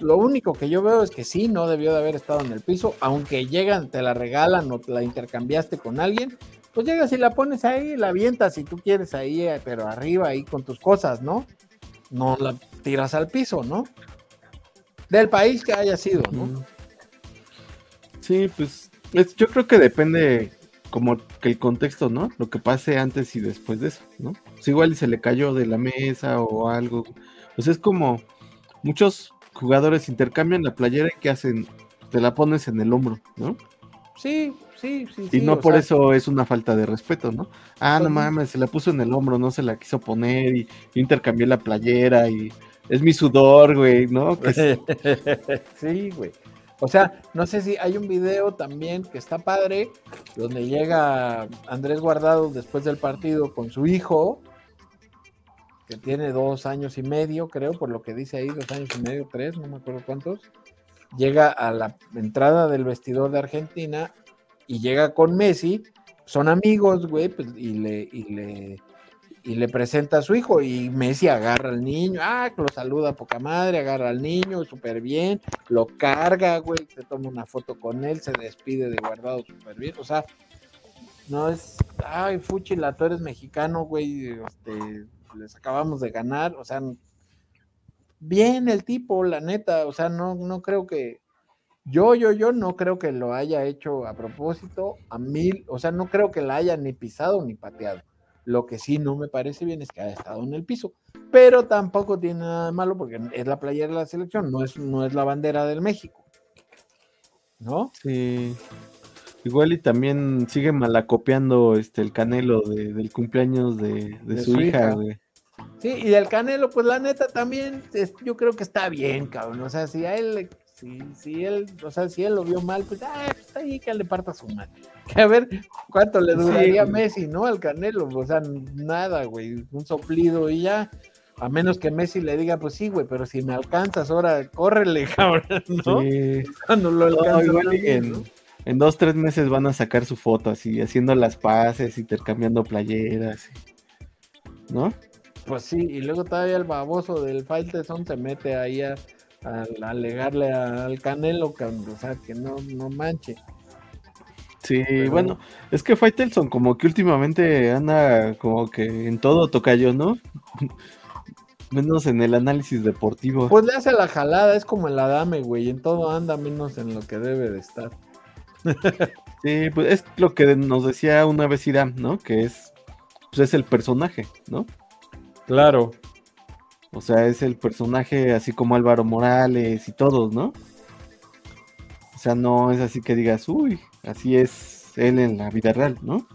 Lo único que yo veo es que sí, no debió de haber estado en el piso, aunque llegan, te la regalan o te la intercambiaste con alguien, pues llegas y la pones ahí, la avientas si tú quieres ahí, eh, pero arriba ahí con tus cosas, ¿no? No la tiras al piso, ¿no? Del país que haya sido, ¿no? Sí, pues es- yo creo que depende como que el contexto, ¿no? Lo que pase antes y después de eso, ¿no? Pues igual se le cayó de la mesa o algo. Pues es como muchos jugadores intercambian la playera y ¿qué hacen? Te la pones en el hombro, ¿no? Sí, sí, sí. Y sí, no por sea, eso es una falta de respeto, ¿no? Ah, no mames, se la puso en el hombro, no se la quiso poner y yo intercambié la playera y es mi sudor, güey, ¿no? Sí, güey. O sea, no sé si hay un video también que está padre, donde llega Andrés Guardado después del partido con su hijo, que tiene dos años y medio, creo, por lo que dice ahí, dos años y medio, tres, no me acuerdo cuántos, llega a la entrada del vestidor de Argentina y llega con Messi, son amigos, güey, pues, y le, y le, y le presenta a su hijo y Messi agarra al niño, ah, lo saluda a poca madre, agarra al niño súper bien, lo carga, güey, se toma una foto con él, se despide de guardado súper bien, o sea, no es, ay, Fuchila, tú eres mexicano, güey, este, les acabamos de ganar, o sea, bien el tipo, la neta, o sea, no, no creo que, yo, yo, yo no creo que lo haya hecho a propósito, a mil, o sea, no creo que la haya ni pisado ni pateado. Lo que sí no me parece bien es que haya estado en el piso, pero tampoco tiene nada de malo porque es la playera de la selección, no es, no es la bandera del México. ¿No? Sí. Igual y también sigue malacopiando este el canelo de- del cumpleaños de, de De su, su hija, güey. Sí, y del Canelo, pues la neta también, es- yo creo que está bien, cabrón. O sea, si a él, si, si él, o sea, si él lo vio mal, pues, ah, está ahí que le parta su madre. Que a ver cuánto le Sí, duraría güey. Messi, ¿no? Al Canelo, o sea, nada, güey, un soplido y ya. A menos que Messi le diga, pues sí, güey, pero si me alcanzas ahora, córrele, cabrón, ¿no? Sí. Cuando lo No, alcanzas ¿no? En dos, tres meses van a sacar su foto así, haciendo las paces, intercambiando playeras. ¿No? Pues sí, y luego todavía el baboso del Faitelson se mete ahí a, a- a alegarle al Canelo, o sea, que no, no manche. Sí, Pero- bueno, es que Faitelson como que últimamente anda como que en todo tocayo, ¿no? Menos en el análisis deportivo. Pues le hace la jalada, es como el Adame, güey, en todo anda menos en lo que debe de estar. Sí, pues es lo que nos decía una vez Irán, ¿no? Que es, pues es el personaje, ¿no? Claro. O sea, es el personaje así como Álvaro Morales y todos, ¿no? O sea, no es así que digas, uy, así es él en la vida real, ¿no?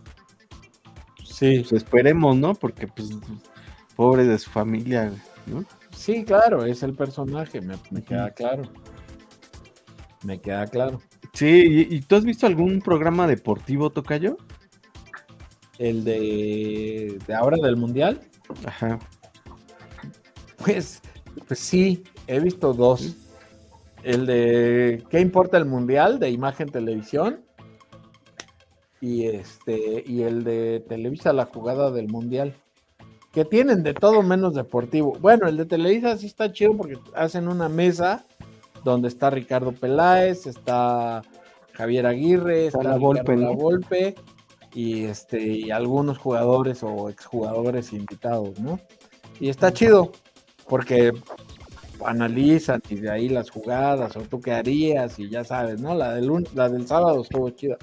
Sí, Pues esperemos, ¿no? Porque, pues, pobre de su familia, ¿no? sí, claro, es el personaje, me, me queda claro. Me queda claro. Sí, ¿y, tú has visto algún programa deportivo, Tocayo? El de, de ahora del Mundial, Ajá. pues, pues sí, he visto dos. El de ¿Qué importa el Mundial? de Imagen Televisión. Y este, y el de Televisa la jugada del Mundial. Que tienen de todo menos deportivo. Bueno, el de Televisa sí está chido porque hacen una mesa donde está Ricardo Peláez, está Javier Aguirre, Está está, La Volpe, ¿no? La Volpe, y este, y algunos jugadores o exjugadores invitados, ¿no? Y está chido, porque analizan y de ahí las jugadas, o tú qué harías, y ya sabes, ¿no? La del, la del sábado estuvo chida.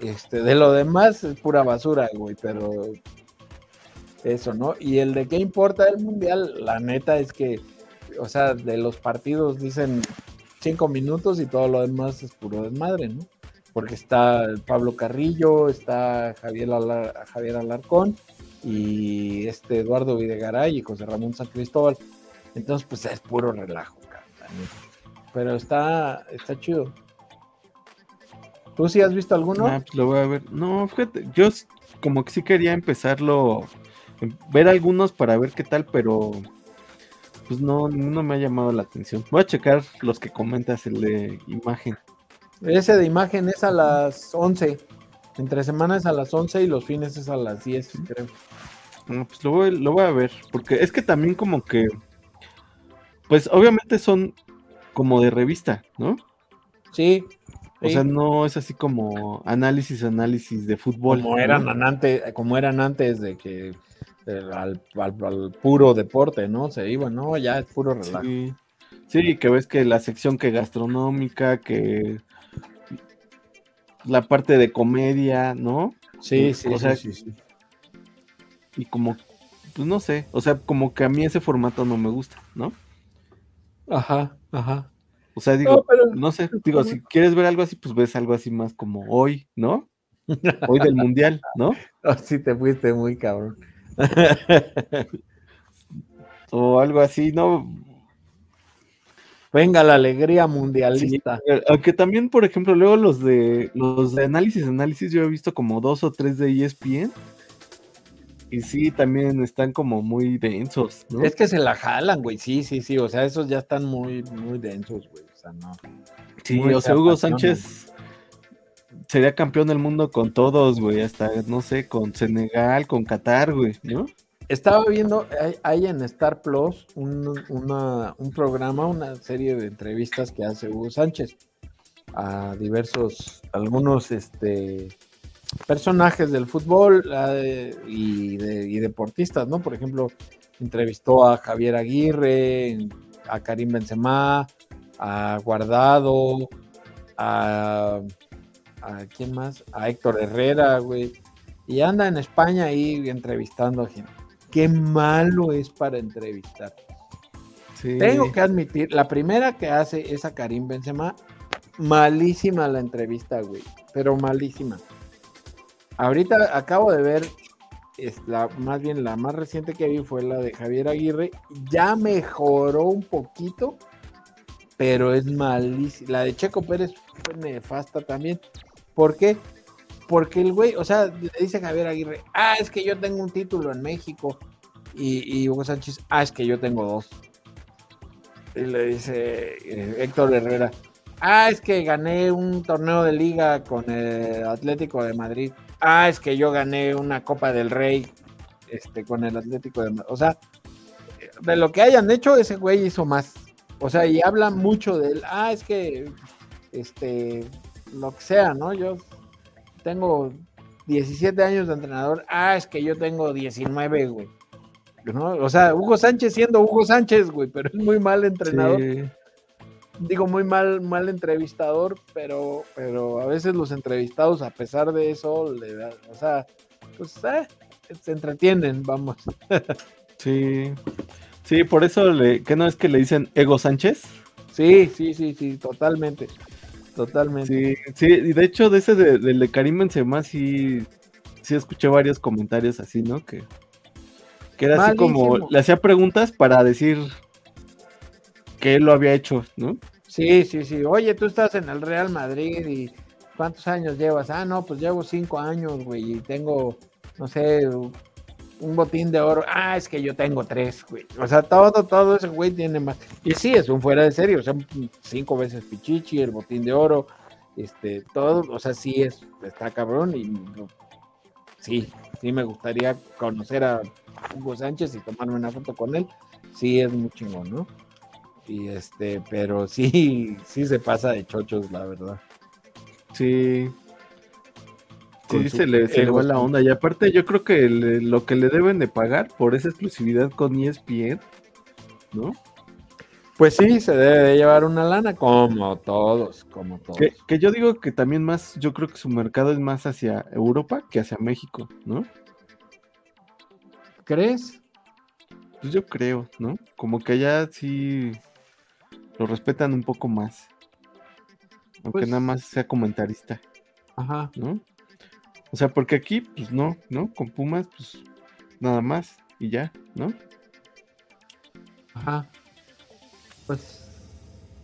Este, de lo demás es pura basura, güey, pero eso, ¿no? Y el de qué importa el mundial, la neta es que, o sea, de los partidos dicen cinco minutos y todo lo demás es puro desmadre, ¿no? Porque está Pablo Carrillo, está Javier, Javier Alarcón y este Eduardo Videgaray y José Ramón San Cristóbal. Entonces, pues es puro relajo, cabrón. Pero está, está chido. ¿Tú sí has visto alguno? Ah, pues lo voy a ver. No, fíjate, yo como que sí quería empezarlo, em, ver algunos para ver qué tal, pero pues no, ninguno me ha llamado la atención. Voy a checar los que comentas, el de imagen. Ese de imagen es a las 11. Entre semanas es a las 11 y los fines es a las 10, creo. No, pues lo voy, lo voy a ver, porque es que también como que, pues obviamente son como de revista, ¿no? Sí. O sí. sea, no es así como análisis, análisis de fútbol. como ¿no? eran antes, como eran antes de que al, al- al puro deporte, ¿no? Se iban, no, ya es puro relajo. Sí. Sí, que ves que la sección que gastronómica, que la parte de comedia, ¿no? Sí, sí, O sí, sea, sí, sí. Y como, pues no sé, o sea, como que a mí ese formato no me gusta, ¿no? Ajá, ajá. O sea, digo, No, pero- no sé, digo, si quieres ver algo así, pues ves algo así más como hoy, ¿no? Hoy del mundial, ¿no? Oh, sí te fuiste muy cabrón. O algo así, ¿no? Venga la alegría mundialista. eh, aunque también, por ejemplo, luego los de los de análisis, análisis, yo he visto como dos o tres de ESPN. y sí, también están como muy densos, ¿no? Es que se la jalan, güey. Sí, sí, sí. O sea, esos ya están muy, muy densos, güey. O sea, no. Sí, muy o sea, Hugo. Sánchez sería campeón del mundo con todos, güey, hasta, no sé, con Senegal, con Qatar, güey, ¿no? Estaba viendo, hay, en Star Plus un, un programa, una serie de entrevistas que hace Hugo Sánchez a diversos, algunos este, personajes del fútbol eh, y, y deportistas, ¿no? Por ejemplo, entrevistó a Javier Aguirre, a Karim Benzema, a Guardado, a, a ¿quién más? A Héctor Herrera, güey. Y anda en España ahí entrevistando a gente. Qué malo es para entrevistar. Sí. Tengo que admitir, la primera que hace es a Karim Benzema, malísima la entrevista, güey, pero malísima. Ahorita acabo de ver, es la, más bien la más reciente que vi fue la de Javier Aguirre, ya mejoró un poquito, pero es malísima. La de Checo Pérez fue nefasta también. ¿Por qué? Porque el güey, o sea, le dice Javier Aguirre, ah, es que yo tengo un título en México. Y, Hugo Sánchez, ah, es que yo tengo dos. Y le dice eh, Héctor Herrera, ah, es que gané un torneo de liga con el Atlético de Madrid. Ah, es que yo gané una Copa del Rey este, con el Atlético de Madrid. O sea, de lo que hayan hecho, ese güey hizo más. O sea, y habla mucho de él. Ah, es que, este, lo que sea, ¿no? Yo tengo 17 años de entrenador. Ah, es que yo tengo 19, güey. ¿No? O sea, Hugo Sánchez siendo Hugo Sánchez, güey, pero es muy mal entrenador. Sí. Digo, muy mal, mal entrevistador, pero, pero a veces los entrevistados, a pesar de eso, le da, o sea, pues eh, se entretienen, vamos. Sí. Sí, por eso le, ¿qué no es que le dicen Ego Sánchez? Sí, sí, sí, sí, totalmente. Totalmente. Sí, sí, y de hecho de ese de, del de Karim Benzema sí, sí escuché varios comentarios así, ¿no? Que, que era así como, le hacía preguntas para decir que él lo había hecho, ¿no? Sí, sí, sí. Oye, tú estás en el Real Madrid y ¿cuántos años llevas? Ah, no, pues llevo cinco años, güey, y tengo, no sé, un botín de oro. Ah, es que yo tengo tres, güey. O sea, todo, todo ese güey tiene más. Y sí, es un fuera de serie, o sea, cinco veces Pichichi, el botín de oro, este, todo, o sea, sí es, está cabrón y sí, sí me gustaría conocer a Hugo Sánchez y tomarme una foto con él. Sí, es muy chingón, ¿no? Y este, pero sí, sí se pasa de chochos, la verdad. Sí. Sí, su se le, se le ego, va la onda. Y aparte, yo creo que le- lo que le deben de pagar por esa exclusividad con ESPN, ¿no? Pues sí, se debe de llevar una lana, como todos, como todos. Que, que yo digo que también más, yo creo que su mercado es más hacia Europa que hacia México, ¿no? ¿Crees? Pues yo creo, ¿no? Como que allá sí lo respetan un poco más. Aunque Pues- nada más sea comentarista, Ajá. ¿no? O sea, porque aquí, pues no, ¿no? Con Pumas, pues nada más y ya, ¿no? Ajá. Pues,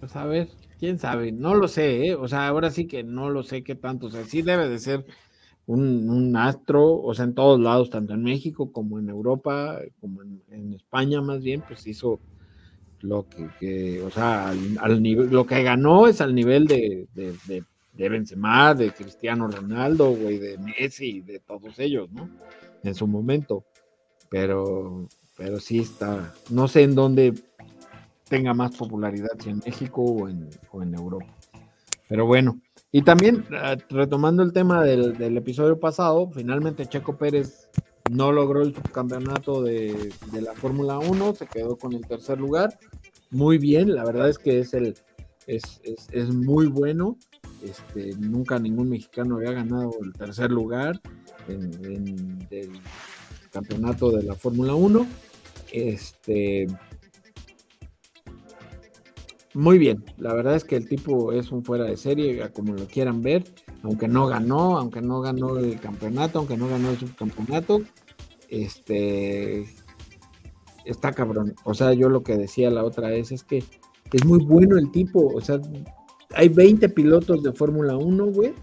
pues a ver, quién sabe, no lo sé, ¿eh? O sea, ahora sí que no lo sé qué tanto, o sea, sí debe de ser un, un astro, o sea, en todos lados, tanto en México como en Europa, como en, España más bien, pues hizo lo que, o sea, al, al nivel, lo que ganó es al nivel de, de, de, de Benzema, de Cristiano Ronaldo, güey, de Messi, de todos ellos, ¿no? En su momento, pero, pero sí está, no sé en dónde tenga más popularidad, si en México o en, o en Europa. Pero bueno, y también ah, retomando el tema del, del episodio pasado, finalmente Checo Pérez no logró el subcampeonato de, de la Fórmula 1, se quedó con el tercer lugar. Muy bien, la verdad es que es el es, es, es muy bueno. Este, nunca ningún mexicano había ganado el tercer lugar en, el campeonato de la Fórmula 1. Este, muy bien, la verdad es que el tipo es un fuera de serie, como lo quieran ver, aunque no ganó, aunque no ganó el campeonato, aunque no ganó el subcampeonato, este está cabrón. O sea, yo lo que decía la otra vez es que es muy bueno el tipo, o sea, hay 20 pilotos de Fórmula 1, güey,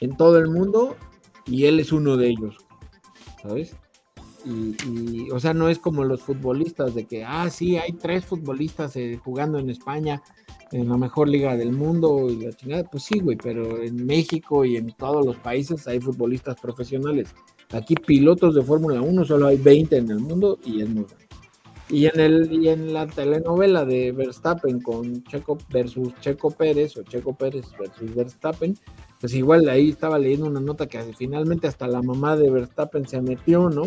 en todo el mundo, y él es uno de ellos, ¿sabes? Y, y, o sea, no es como los futbolistas de que, ah, sí, hay tres futbolistas eh, jugando en España en la mejor liga del mundo y la chingada. Pues sí, güey, pero en México y en todos los países hay futbolistas profesionales. Aquí pilotos de Fórmula 1 solo hay 20 en el mundo y es muy. Y en, el, y en la telenovela de Verstappen con Checo versus Checo Pérez o Checo Pérez versus Verstappen, pues igual ahí estaba leyendo una nota que finalmente hasta la mamá de Verstappen se metió, ¿no?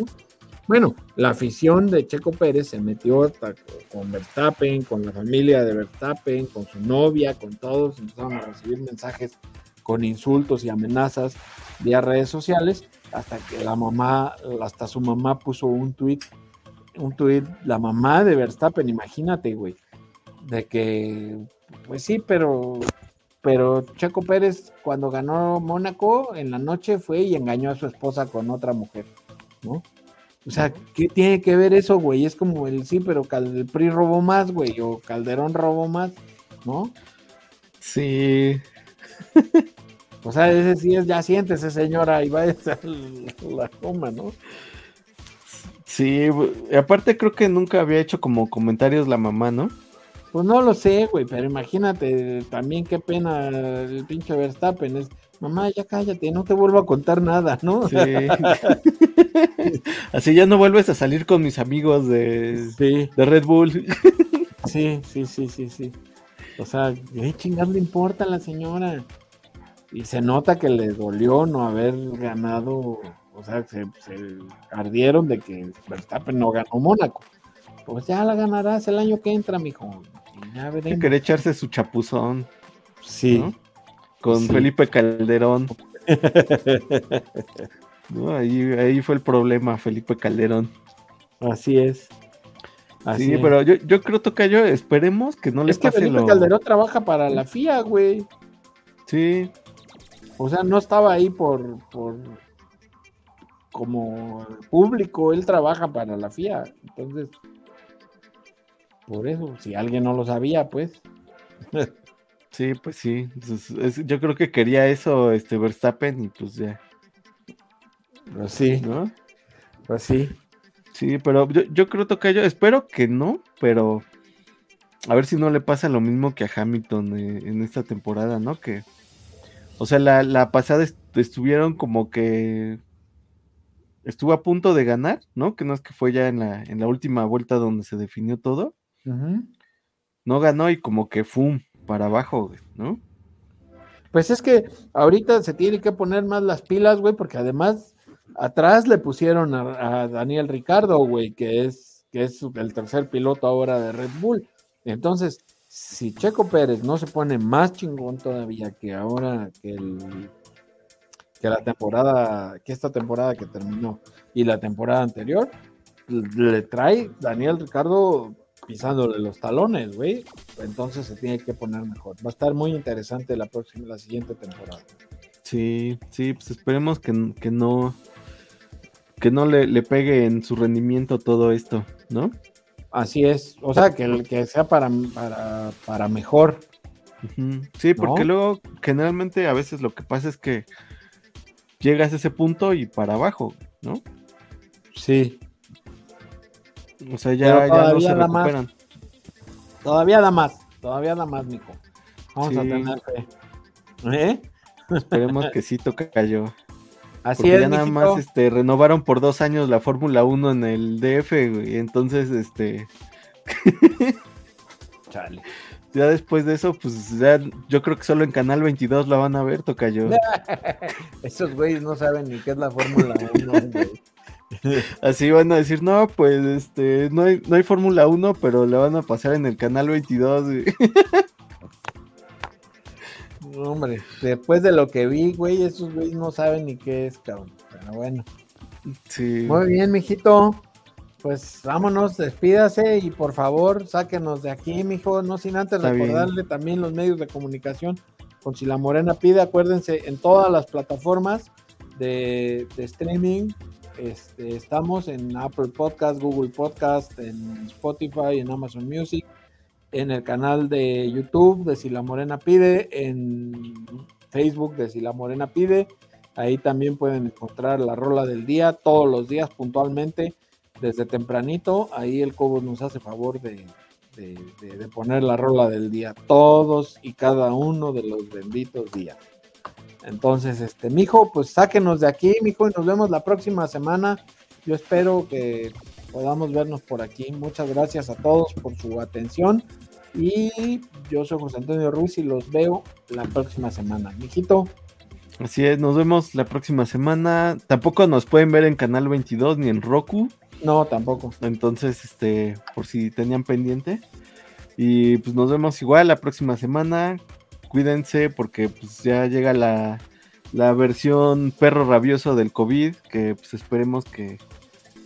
Bueno, la afición de Checo Pérez se metió hasta con Verstappen, con la familia de Verstappen, con su novia, con todos, empezaron a recibir mensajes con insultos y amenazas vía redes sociales, hasta que la mamá, hasta su mamá puso un tweet, un tweet, la mamá de Verstappen, imagínate, güey, de que, pues sí, pero, pero Checo Pérez cuando ganó Mónaco en la noche fue y engañó a su esposa con otra mujer, ¿no? O sea, ¿qué tiene que ver eso, güey? Es como el sí, pero el PRI robó más, güey, o Calderón robó más, ¿no? Sí. o sea, ese sí es, ya siéntese, señora, y va a la toma, ¿no? Sí, aparte creo que nunca había hecho como comentarios la mamá, ¿no? Pues no lo sé, güey, pero imagínate también qué pena el pinche Verstappen. Es, mamá, ya cállate, no te vuelvo a contar nada, ¿no? Sí. Así ya no vuelves a salir con mis amigos de, de Red Bull. sí, sí, sí, sí, sí. O sea, ¿qué chingados le importa a la señora? Y se nota que le dolió no haber ganado, o sea, se, se ardieron de que Verstappen no ganó Mónaco. Pues ya la ganarás el año que entra, mijo. Ya veremos. Quería echarse su chapuzón. Sí. Con Sí. Felipe Calderón. No, ahí, ahí fue el problema, Felipe Calderón. Así es. Así sí, es. pero yo, yo creo, Tocayo, esperemos que no le es que pase Felipe lo... Calderón trabaja para la FIA, güey. Sí, O sea, no estaba ahí por, por como público, él trabaja para la FIA. Entonces, por eso, si alguien no lo sabía, pues. sí, pues sí. Es- yo creo que quería eso este Verstappen y pues ya, Pues sí, ¿no? pues sí. Sí, pero yo, yo creo, Tocayo, espero que no, pero a ver si no le pasa lo mismo que a Hamilton eh, en esta temporada, ¿no? Que, o sea, la, la pasada est- estuvieron como que estuvo a punto de ganar, ¿no? Que no es que fue ya en la, en la última vuelta donde se definió todo. No ganó y como que fum para abajo, güey, ¿no? Pues es que ahorita se tiene que poner más las pilas, güey, porque además atrás le pusieron a, a Daniel Ricardo, güey, que es, que es el tercer piloto ahora de Red Bull. Entonces, si Checo Pérez no se pone más chingón todavía que ahora que el que la temporada, que esta temporada que terminó y la temporada anterior, le trae Daniel Ricardo pisándole los talones, güey. Entonces se tiene que poner mejor. Va a estar muy interesante la próxima, la siguiente temporada. Sí, sí, pues esperemos que, que no, que no le, le pegue en su rendimiento todo esto, ¿no? Así es. O sea, que, que sea para, para, para mejor. Sí, porque luego generalmente a veces lo que pasa es que llegas a ese punto y para abajo, ¿no? Sí. O sea, ya, ya no se da más. recuperan. Todavía da más. Todavía da más, mijo. Vamos a tener fe. ¿Eh? Esperemos que sí toca cayó. Así Porque es, ya nada mijito. más este, renovaron por dos años la Fórmula 1 en el DF, güey. Entonces, este, Chale. Ya después de eso, pues ya yo creo que solo en Canal 22 la van a ver, toca yo. Esos güeyes no saben ni qué es la Fórmula 1, güey. Así van a decir, no, pues este, no hay, no hay Fórmula 1, pero la van a pasar en el Canal 22, güey. No, Hombre, después de lo que vi, güey, esos güeyes no saben ni qué es, cabrón. Pero bueno. Sí. Muy bien, mijito. Pues vámonos, despídase y por favor sáquenos de aquí, mijo. No sin antes Está bien. recordarle también los medios de comunicación con Si la Morena pide. Acuérdense, en todas las plataformas de, de streaming. Este, estamos en Apple Podcast, Google Podcast, en Spotify, en Amazon Music, en el canal de YouTube de Si la Morena pide, en Facebook de Si la Morena pide. Ahí también pueden encontrar la rola del día todos los días puntualmente desde tempranito, ahí el Cobo nos hace favor de, de, de- poner la rola del día, todos y cada uno de los benditos días. Entonces, este, mijo, pues sáquenos de aquí, mijo, y nos vemos la próxima semana. Yo espero que podamos vernos por aquí. Muchas gracias a todos por su atención. Y yo soy José Antonio Ruiz y los veo la próxima semana. Mijito, Así es, nos vemos la próxima semana. Tampoco nos pueden ver en Canal 22 ni en Roku. No, tampoco. Entonces, este, por si tenían pendiente. Y pues nos vemos igual la próxima semana. Cuídense porque pues ya llega la, la versión perro rabioso del COVID. Que pues esperemos que,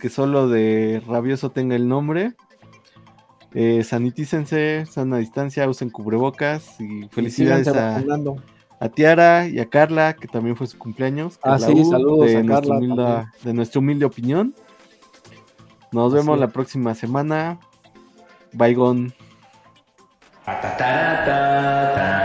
que solo de rabioso tenga el nombre. Eh, sanitícense, sana distancia, usen cubrebocas y felicidades a, Tiara y a Carla, que también fue su cumpleaños. Ah, sí, saludos de, a nuestra Carla humilde, de nuestra humilde opinión. Nos Así vemos es. la próxima semana. Ta ta